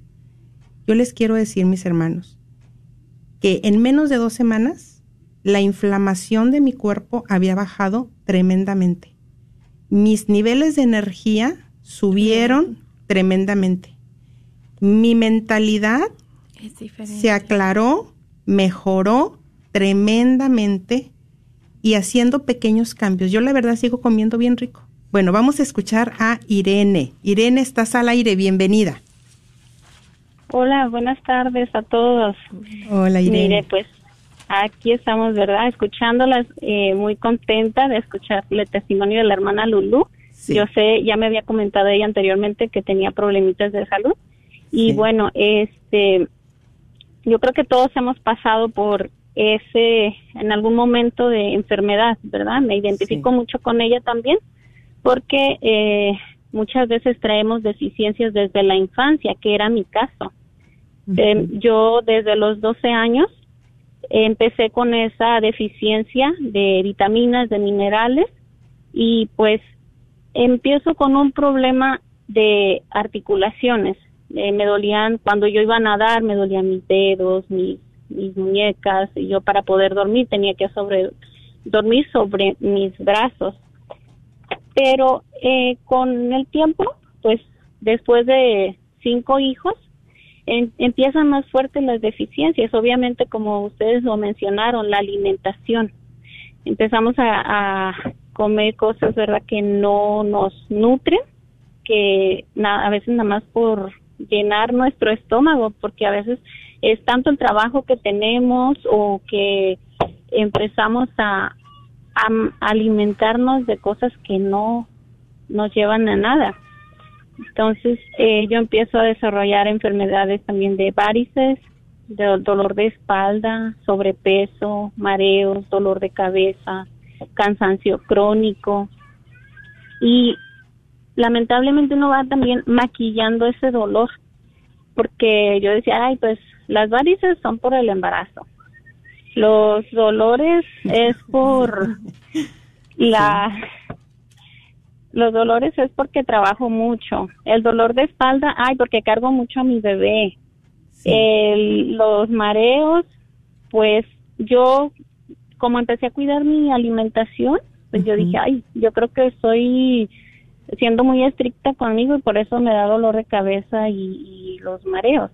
yo les quiero decir, mis hermanos, que en menos de dos semanas la inflamación de mi cuerpo había bajado tremendamente. Mis niveles de energía subieron tremendamente. Mi mentalidad se aclaró, mejoró tremendamente y haciendo pequeños cambios. Yo la verdad sigo comiendo bien rico. Bueno, vamos a escuchar a Irene. Irene, estás al aire, bienvenida. Hola, buenas tardes a todos. Hola Irene. Mire, pues aquí estamos, ¿verdad? Escuchándolas, eh, muy contenta de escuchar el testimonio de la hermana Lulu. Sí. Yo sé, ya me había comentado ella anteriormente que tenía problemitas de salud. Y Sí. bueno, este, yo creo que todos hemos pasado por ese, en algún momento de enfermedad, ¿verdad? Me identifico Sí. mucho con ella también porque eh, muchas veces traemos deficiencias desde la infancia, que era mi caso. Eh, yo desde los 12 años empecé con esa deficiencia de vitaminas, de minerales y pues empiezo con un problema de articulaciones. Eh, me dolían, cuando yo iba a nadar, me dolían mis dedos, mis, mis muñecas, y yo para poder dormir tenía que sobre, dormir sobre mis brazos. Pero eh, con el tiempo, pues después de cinco hijos, empiezan más fuertes las deficiencias. Obviamente, como ustedes lo mencionaron, la alimentación. Empezamos a, comer cosas, ¿verdad?, que no nos nutren, que a veces nada más por llenar nuestro estómago, porque a veces es tanto el trabajo que tenemos o que empezamos a, alimentarnos de cosas que no nos llevan a nada. Entonces, eh, yo empiezo a desarrollar enfermedades también de varices, de dolor de espalda, sobrepeso, mareos, dolor de cabeza, cansancio crónico. Y lamentablemente uno va también maquillando ese dolor, porque yo decía, ay, pues las varices son por el embarazo. Los dolores es por la los dolores es porque trabajo mucho. El dolor de espalda, ay, porque cargo mucho a mi bebé. El- los mareos, pues yo, como empecé a cuidar mi alimentación, pues yo dije, ay, yo creo que estoy siendo muy estricta conmigo y por eso me da dolor de cabeza y, y los mareos.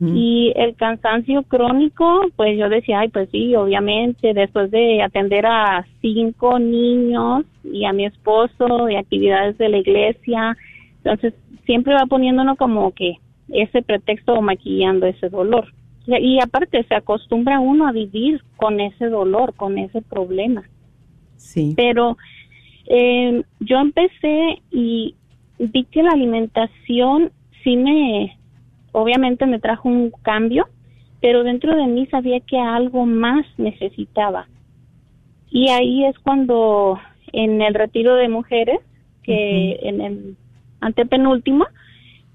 Y el cansancio crónico, pues yo decía, ay, pues sí, obviamente, después de atender a cinco niños y a mi esposo y actividades de la iglesia, entonces siempre va poniéndonos como que ese pretexto o maquillando ese dolor. Y aparte se acostumbra uno a vivir con ese dolor, con ese problema. Sí. Pero eh, yo empecé y vi que la alimentación sí me, obviamente me trajo un cambio, pero dentro de mí sabía que algo más necesitaba. Y ahí es cuando en el retiro de mujeres, que en el antepenúltimo,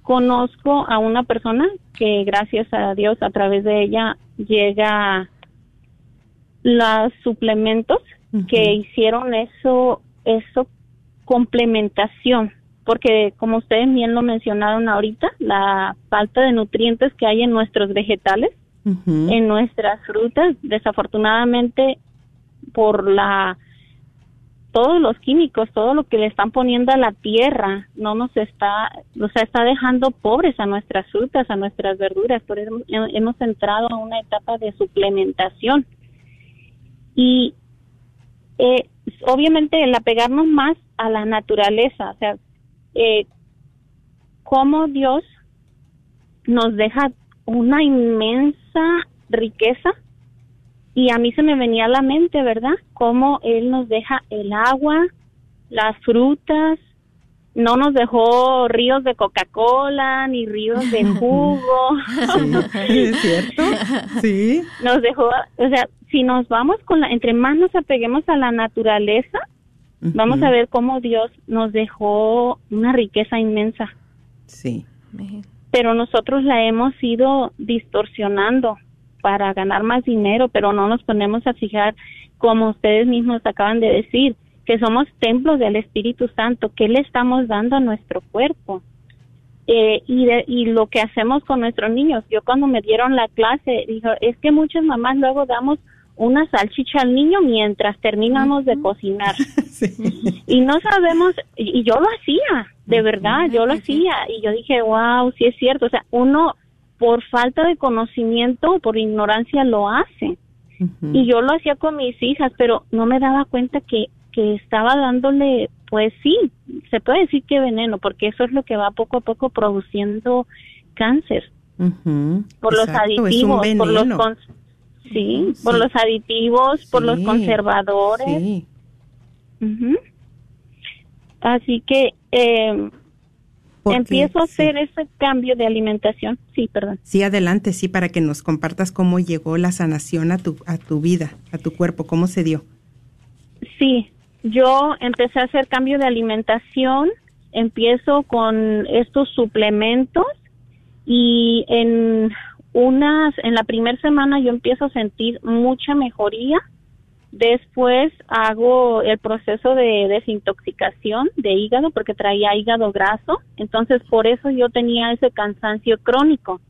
conozco a una persona que gracias a Dios a través de ella llega los suplementos que hicieron eso, eso complementación, porque como ustedes bien lo mencionaron ahorita, la falta de nutrientes que hay en nuestros vegetales, en nuestras frutas, desafortunadamente por la todos los químicos, todo lo que le están poniendo a la tierra, no nos está, o sea, está dejando pobres a nuestras frutas, a nuestras verduras, por eso hemos- hemos entrado a una etapa de suplementación. Y eh, obviamente el apegarnos más a la naturaleza, o sea, eh, cómo Dios nos deja una inmensa riqueza y a mí se me venía a la mente, ¿verdad? Cómo Él nos deja el agua, las frutas, no nos dejó ríos de Coca-Cola ni ríos de jugo. ¿Es cierto? Sí. Nos dejó, o sea, si nos vamos con la, entre más nos apeguemos a la naturaleza, vamos a ver cómo Dios nos dejó una riqueza inmensa. Sí. Pero nosotros la hemos ido distorsionando para ganar más dinero, pero no nos ponemos a fijar, como ustedes mismos acaban de decir, que somos templos del Espíritu Santo, que le estamos dando a nuestro cuerpo. Eh, y, de- y lo que hacemos con nuestros niños. Yo cuando me dieron la clase, dijo, es que muchas mamás luego damos una salchicha al niño mientras terminamos de cocinar. Y no sabemos, y, yo lo hacía, de verdad, yo lo hacía. Y yo dije, wow, sí es cierto. O sea, uno por falta de conocimiento, por ignorancia lo hace. Y yo lo hacía con mis hijas, pero no me daba cuenta que, que estaba dándole, pues sí, se puede decir que veneno, porque eso es lo que va poco a poco produciendo cáncer por los Exacto, aditivos, por los sí, por los aditivos, por los conservadores. sí. Así que eh, empiezo a hacer ese cambio de alimentación. Sí, perdón. Sí, adelante, sí, para que nos compartas cómo llegó la sanación a tu, a tu vida, a tu cuerpo, cómo se dio. Sí, yo empecé a hacer cambio de alimentación, empiezo con estos suplementos y en unas, en la primera semana yo empiezo a sentir mucha mejoría Después hago el proceso de desintoxicación de hígado porque traía hígado graso, entonces por eso yo tenía ese cansancio crónico,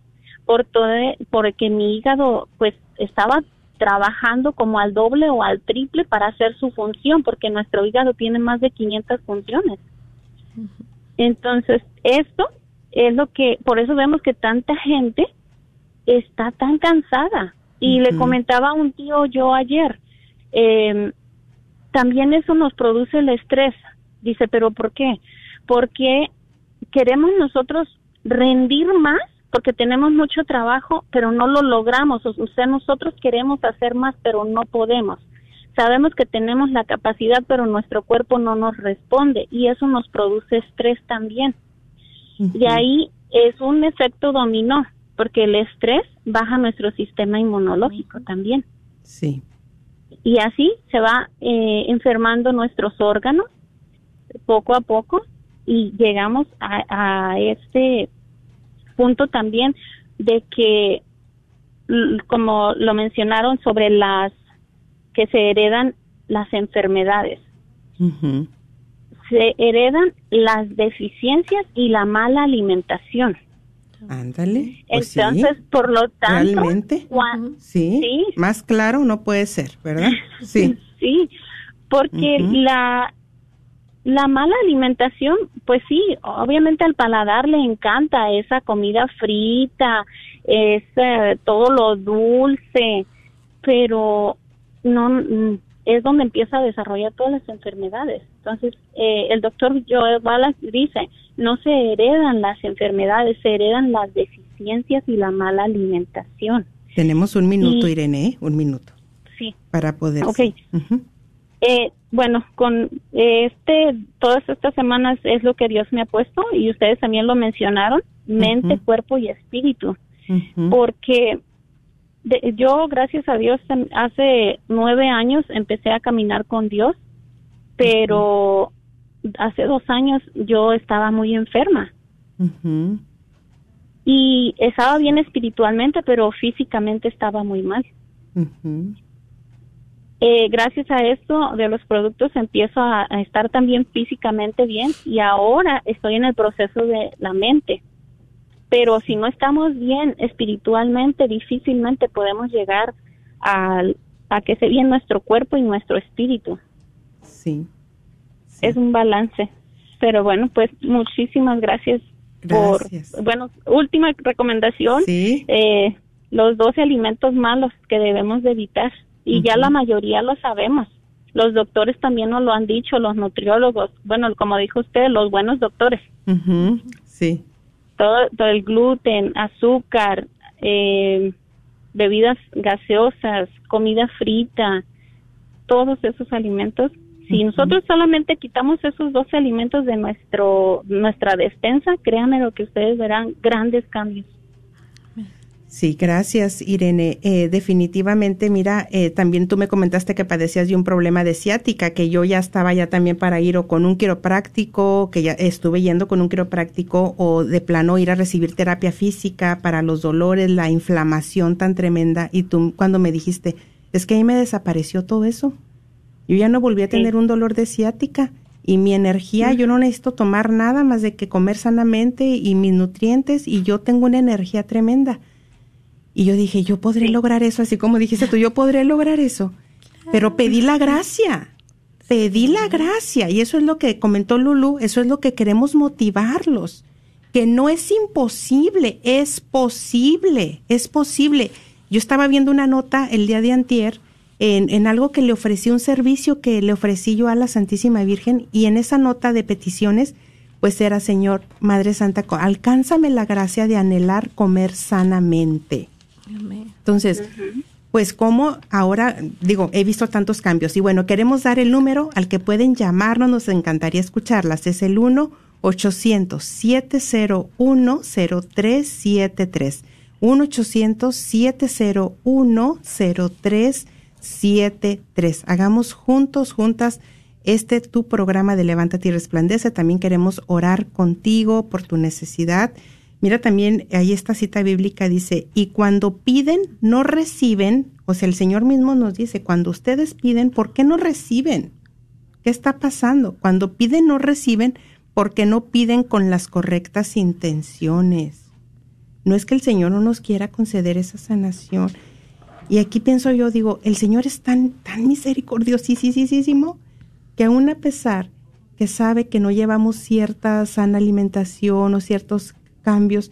por todo, porque mi hígado pues estaba trabajando como al doble o al triple para hacer su función, porque nuestro hígado tiene más de 500 funciones. Entonces, esto es lo que, por eso vemos que tanta gente está tan cansada. Y le comentaba a un tío yo ayer, eh, también eso nos produce el estrés. Dice, pero ¿por qué? Porque queremos nosotros rendir más porque tenemos mucho trabajo, pero no lo logramos. O sea, nosotros queremos hacer más, pero no podemos. Sabemos que tenemos la capacidad, pero nuestro cuerpo no nos responde y eso nos produce estrés también. De ahí es un efecto dominó, porque el estrés baja nuestro sistema inmunológico también. Sí. Y así se va eh, enfermando nuestros órganos poco a poco y llegamos a, a este punto también de que, como lo mencionaron sobre las que se heredan las enfermedades, se heredan las deficiencias y la mala alimentación. Ándale. pues sí, Entonces, por lo tanto, ¿Realmente? sí. sí. Más claro no puede ser, ¿verdad? Sí. Sí, porque la la mala alimentación, pues sí, obviamente al paladar le encanta esa comida frita, es todo lo dulce, pero no mm, es donde empieza a desarrollar todas las enfermedades. Entonces, eh, el doctor Joel Wallace dice, no se heredan las enfermedades, se heredan las deficiencias y la mala alimentación. Tenemos un minuto, Y- Irene, ¿eh? un minuto Sí. para poder. Ok. Eh, bueno, con eh, este, todas estas semanas es lo que Dios me ha puesto y ustedes también lo mencionaron, mente, cuerpo y espíritu, porque de- yo, gracias a Dios, hace nueve años empecé a caminar con Dios, pero hace dos años yo estaba muy enferma y estaba bien espiritualmente, pero físicamente estaba muy mal. Eh, gracias a esto de los productos empiezo a, a estar también físicamente bien y ahora estoy en el proceso de la mente. Pero si no estamos bien espiritualmente, difícilmente podemos llegar al- a que se bien nuestro cuerpo y nuestro espíritu. Sí. Es un balance. Pero bueno, pues muchísimas gracias, Gracias. por... Bueno, última recomendación. Sí. eh, los 12 alimentos malos que debemos de evitar. Y ya la mayoría lo sabemos. Los doctores también nos lo han dicho, los nutriólogos, bueno, como dijo usted, los buenos doctores. Ujú. Sí. Todo, todo el gluten, azúcar, eh, bebidas gaseosas, comida frita, todos esos alimentos. Si nosotros solamente quitamos esos 12 alimentos de nuestro nuestra despensa, créanme lo que ustedes verán grandes cambios. Sí, gracias, Irene. Eh, definitivamente, mira, eh, también tú me comentaste que padecías de un problema de ciática, que yo ya estaba ya también para ir o con un quiropráctico, que ya estuve yendo con un quiropráctico o de plano ir a recibir terapia física para los dolores, la inflamación tan tremenda. Y tú cuando me dijiste, es que ahí me desapareció todo eso. Yo ya no volví a Sí. tener un dolor de ciática y mi energía, yo no necesito tomar nada más de que comer sanamente y mis nutrientes y yo tengo una energía tremenda. Y yo dije, yo podré lograr eso, así como dijiste tú, yo podré lograr eso. Pero pedí la gracia, pedí la gracia. Y eso es lo que comentó Lulu, eso es lo que queremos motivarlos. Que no es imposible, es posible, es posible. Yo estaba viendo una nota el día de antier en, en algo que le ofrecí, un servicio que le ofrecí yo a la Santísima Virgen, y en esa nota de peticiones, pues era, Señor, Madre Santa, alcánzame la gracia de anhelar comer sanamente. Entonces, pues como ahora, digo, he visto tantos cambios y bueno, queremos dar el número al que pueden llamarnos, nos encantaría escucharlas. Es el 1-800-701-0373. 1-800-701-0373. Hagamos juntos, juntas, este tu programa de Levántate y Resplandece. También queremos orar contigo por tu necesidad. Mira también, ahí esta cita bíblica dice, y cuando piden, no reciben, O sea, el Señor mismo nos dice, cuando ustedes piden, ¿por qué no reciben? ¿Qué está pasando? Cuando piden, no reciben, porque no piden con las correctas intenciones. No es que el Señor no nos quiera conceder esa sanación. Y aquí pienso yo, digo, el Señor es tan, tan misericordiosísimo que aún a pesar que sabe que no llevamos cierta sana alimentación o ciertos cambios,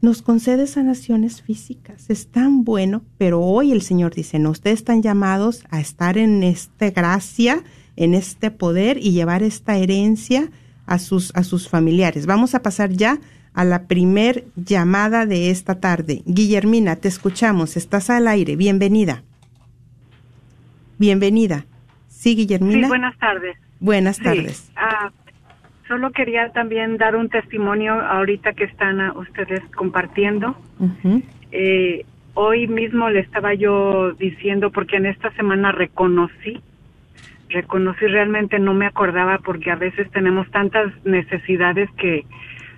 nos concede sanaciones físicas. Es tan bueno, pero hoy el Señor dice, no, ustedes están llamados a estar en esta gracia, en este poder y llevar esta herencia a sus, a sus familiares. Vamos a pasar ya a la primer llamada de esta tarde. Guillermina, te escuchamos, estás al aire, bienvenida. Bienvenida. Sí, Guillermina. Sí, buenas tardes. Buenas tardes. Ah, solo quería también dar un testimonio ahorita que están ustedes compartiendo. Eh, hoy mismo le estaba yo diciendo, porque en esta semana reconocí, reconocí realmente, no me acordaba porque a veces tenemos tantas necesidades que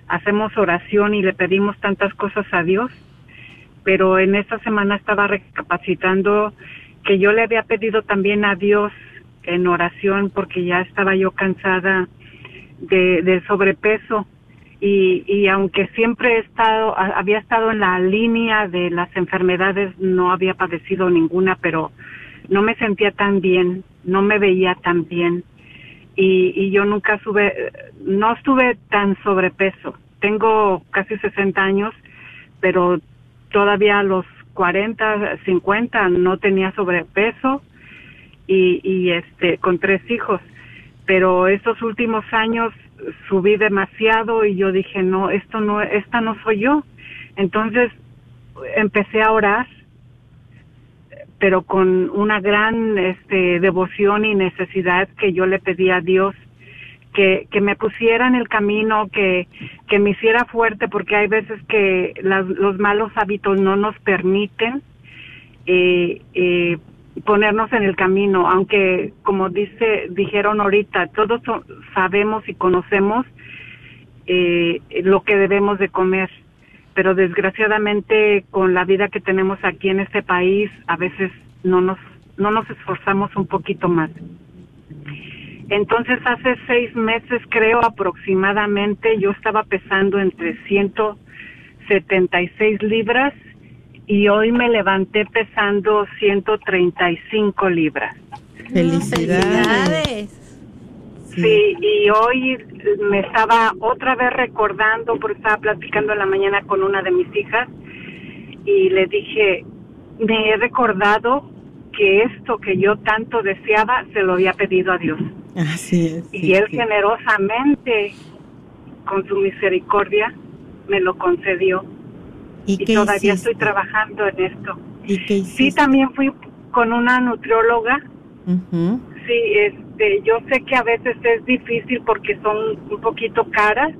hacemos oración y le pedimos tantas cosas a Dios, pero en esta semana estaba recapacitando que yo le había pedido también a Dios en oración porque ya estaba yo cansada de, del sobrepeso. Y, y aunque siempre he estado, había estado en la línea de las enfermedades, no había padecido ninguna, pero no me sentía tan bien, no me veía tan bien. Y, y yo nunca sube, no estuve tan sobrepeso. Tengo casi 60 años, pero todavía a los 40, 50 no tenía sobrepeso y, y este con tres hijos. Pero estos últimos años subí demasiado y yo dije no esto no esta no soy yo entonces empecé a orar pero con una gran este devoción y necesidad que yo le pedí a Dios que, me pusiera en el camino, que, que me hiciera fuerte, porque hay veces que las, los malos hábitos no nos permiten eh, eh, ponernos en el camino, aunque como dice, dijeron ahorita, todos sabemos y conocemos eh, lo que debemos de comer, pero desgraciadamente con la vida que tenemos aquí en este país, a veces no nos, no nos esforzamos un poquito más. Entonces hace seis meses creo aproximadamente yo estaba pesando entre 176 libras y hoy me levanté pesando 135 libras. Felicidades. Sí. y hoy me estaba otra vez recordando, porque estaba platicando en la mañana con una de mis hijas y le dije, me he recordado que esto que yo tanto deseaba se lo había pedido a Dios. Así es. Y Él generosamente, con su misericordia, me lo concedió y, todavía estoy trabajando en esto. ¿Y qué Sí, también fui con una nutrióloga. Sí, este, yo sé que a veces es difícil porque son un poquito caras,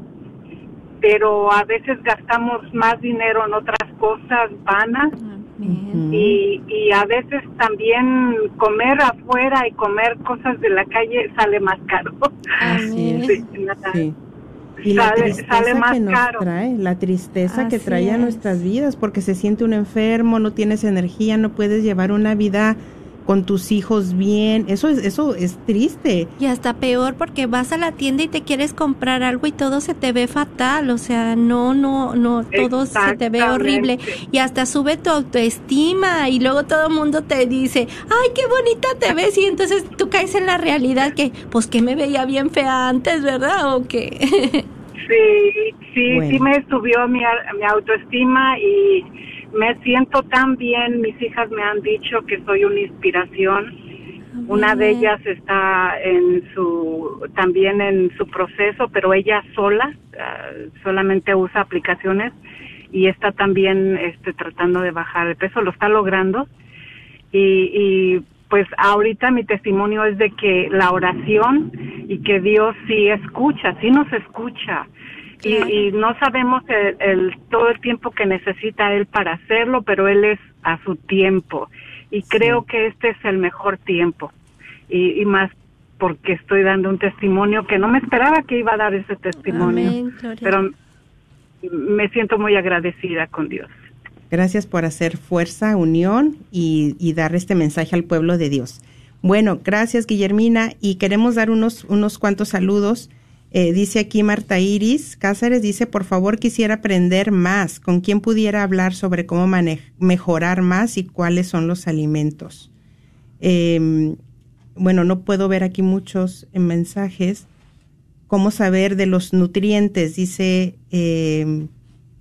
pero a veces gastamos más dinero en otras cosas vanas. Y, y a veces también comer afuera y comer cosas de la calle sale más caro. Así es. Sí, y la sale, tristeza sale más que nos caro. trae, la tristeza que trae a es. nuestras vidas, porque se siente un enfermo, no tienes energía, no puedes llevar una vida con tus hijos bien, eso es, eso es triste. Y hasta peor porque vas a la tienda y te quieres comprar algo y todo se te ve fatal, o sea, no, no, no, todo se te ve horrible y hasta sube tu autoestima y luego todo el mundo te dice, ay, qué bonita te ves y entonces tú caes en la realidad que, pues que me veía bien fea antes, ¿verdad? O que... Sí, sí, Bueno. sí me subió mi, a- mi autoestima y me siento tan bien. Mis hijas me han dicho que soy una inspiración. Una de ellas está en su también en su proceso, pero ella sola ah, solamente usa aplicaciones y está también este tratando de bajar el peso, lo está logrando. Y, y pues ahorita mi testimonio es de que la oración y que Dios sí escucha, sí nos escucha. Y, y no sabemos el, el- todo el tiempo que necesita Él para hacerlo, pero Él es a su tiempo. Y creo que este es el mejor tiempo. Y, y más porque estoy dando un testimonio que no me esperaba que iba a dar ese testimonio. Amén. Pero me siento muy agradecida con Dios. Gracias por hacer fuerza, unión y, y dar este mensaje al pueblo de Dios. Bueno, gracias Guillermina y queremos dar unos, unos cuantos saludos. Eh, dice aquí Marta Iris Cáceres, dice, por favor quisiera aprender más, con quién pudiera hablar sobre cómo mejorar más y cuáles son los alimentos. Eh, bueno, no puedo ver aquí muchos eh, mensajes. ¿Cómo saber de los nutrientes? Dice eh,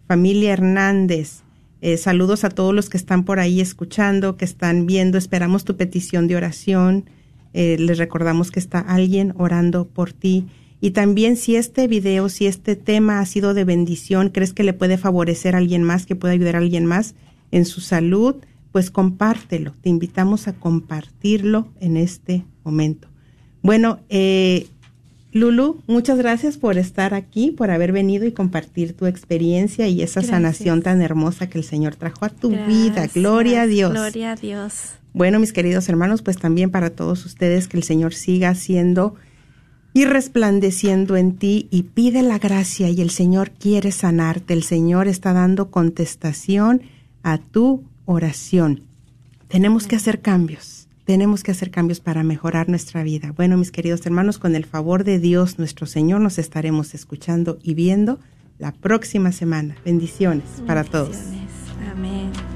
familia Hernández. Eh, saludos a todos los que están por ahí escuchando, que están viendo. Esperamos tu petición de oración. Les recordamos que está alguien orando por ti. Y también si este video, si este tema ha sido de bendición, crees que le puede favorecer a alguien más, que puede ayudar a alguien más en su salud, pues compártelo. Te invitamos a compartirlo en este momento. Bueno, eh, Lulu, muchas gracias por estar aquí, por haber venido y compartir tu experiencia y esa sanación tan hermosa que el Señor trajo a tu vida. Gloria a Dios. Gloria a Dios. Bueno, mis queridos hermanos, pues también para todos ustedes que el Señor siga haciendo y resplandeciendo en ti y pide la gracia y el Señor quiere sanarte. El Señor está dando contestación a tu oración. Tenemos que hacer cambios, tenemos que hacer cambios para mejorar nuestra vida. Bueno, mis queridos hermanos, con el favor de Dios, nuestro Señor, nos estaremos escuchando y viendo la próxima semana. Bendiciones, para todos. Amén.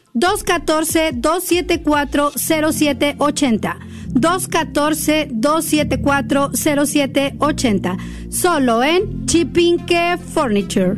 214-274-0780. 214-274-0780. Solo en Chipinque Furniture.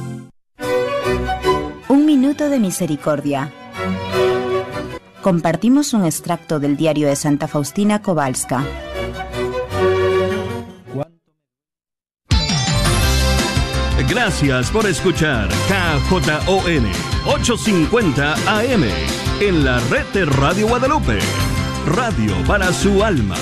Minuto de misericordia. Compartimos un extracto del diario de Santa Faustina Kowalska. Gracias por escuchar KJON 850 AM en la red de Radio Guadalupe. Radio para su alma.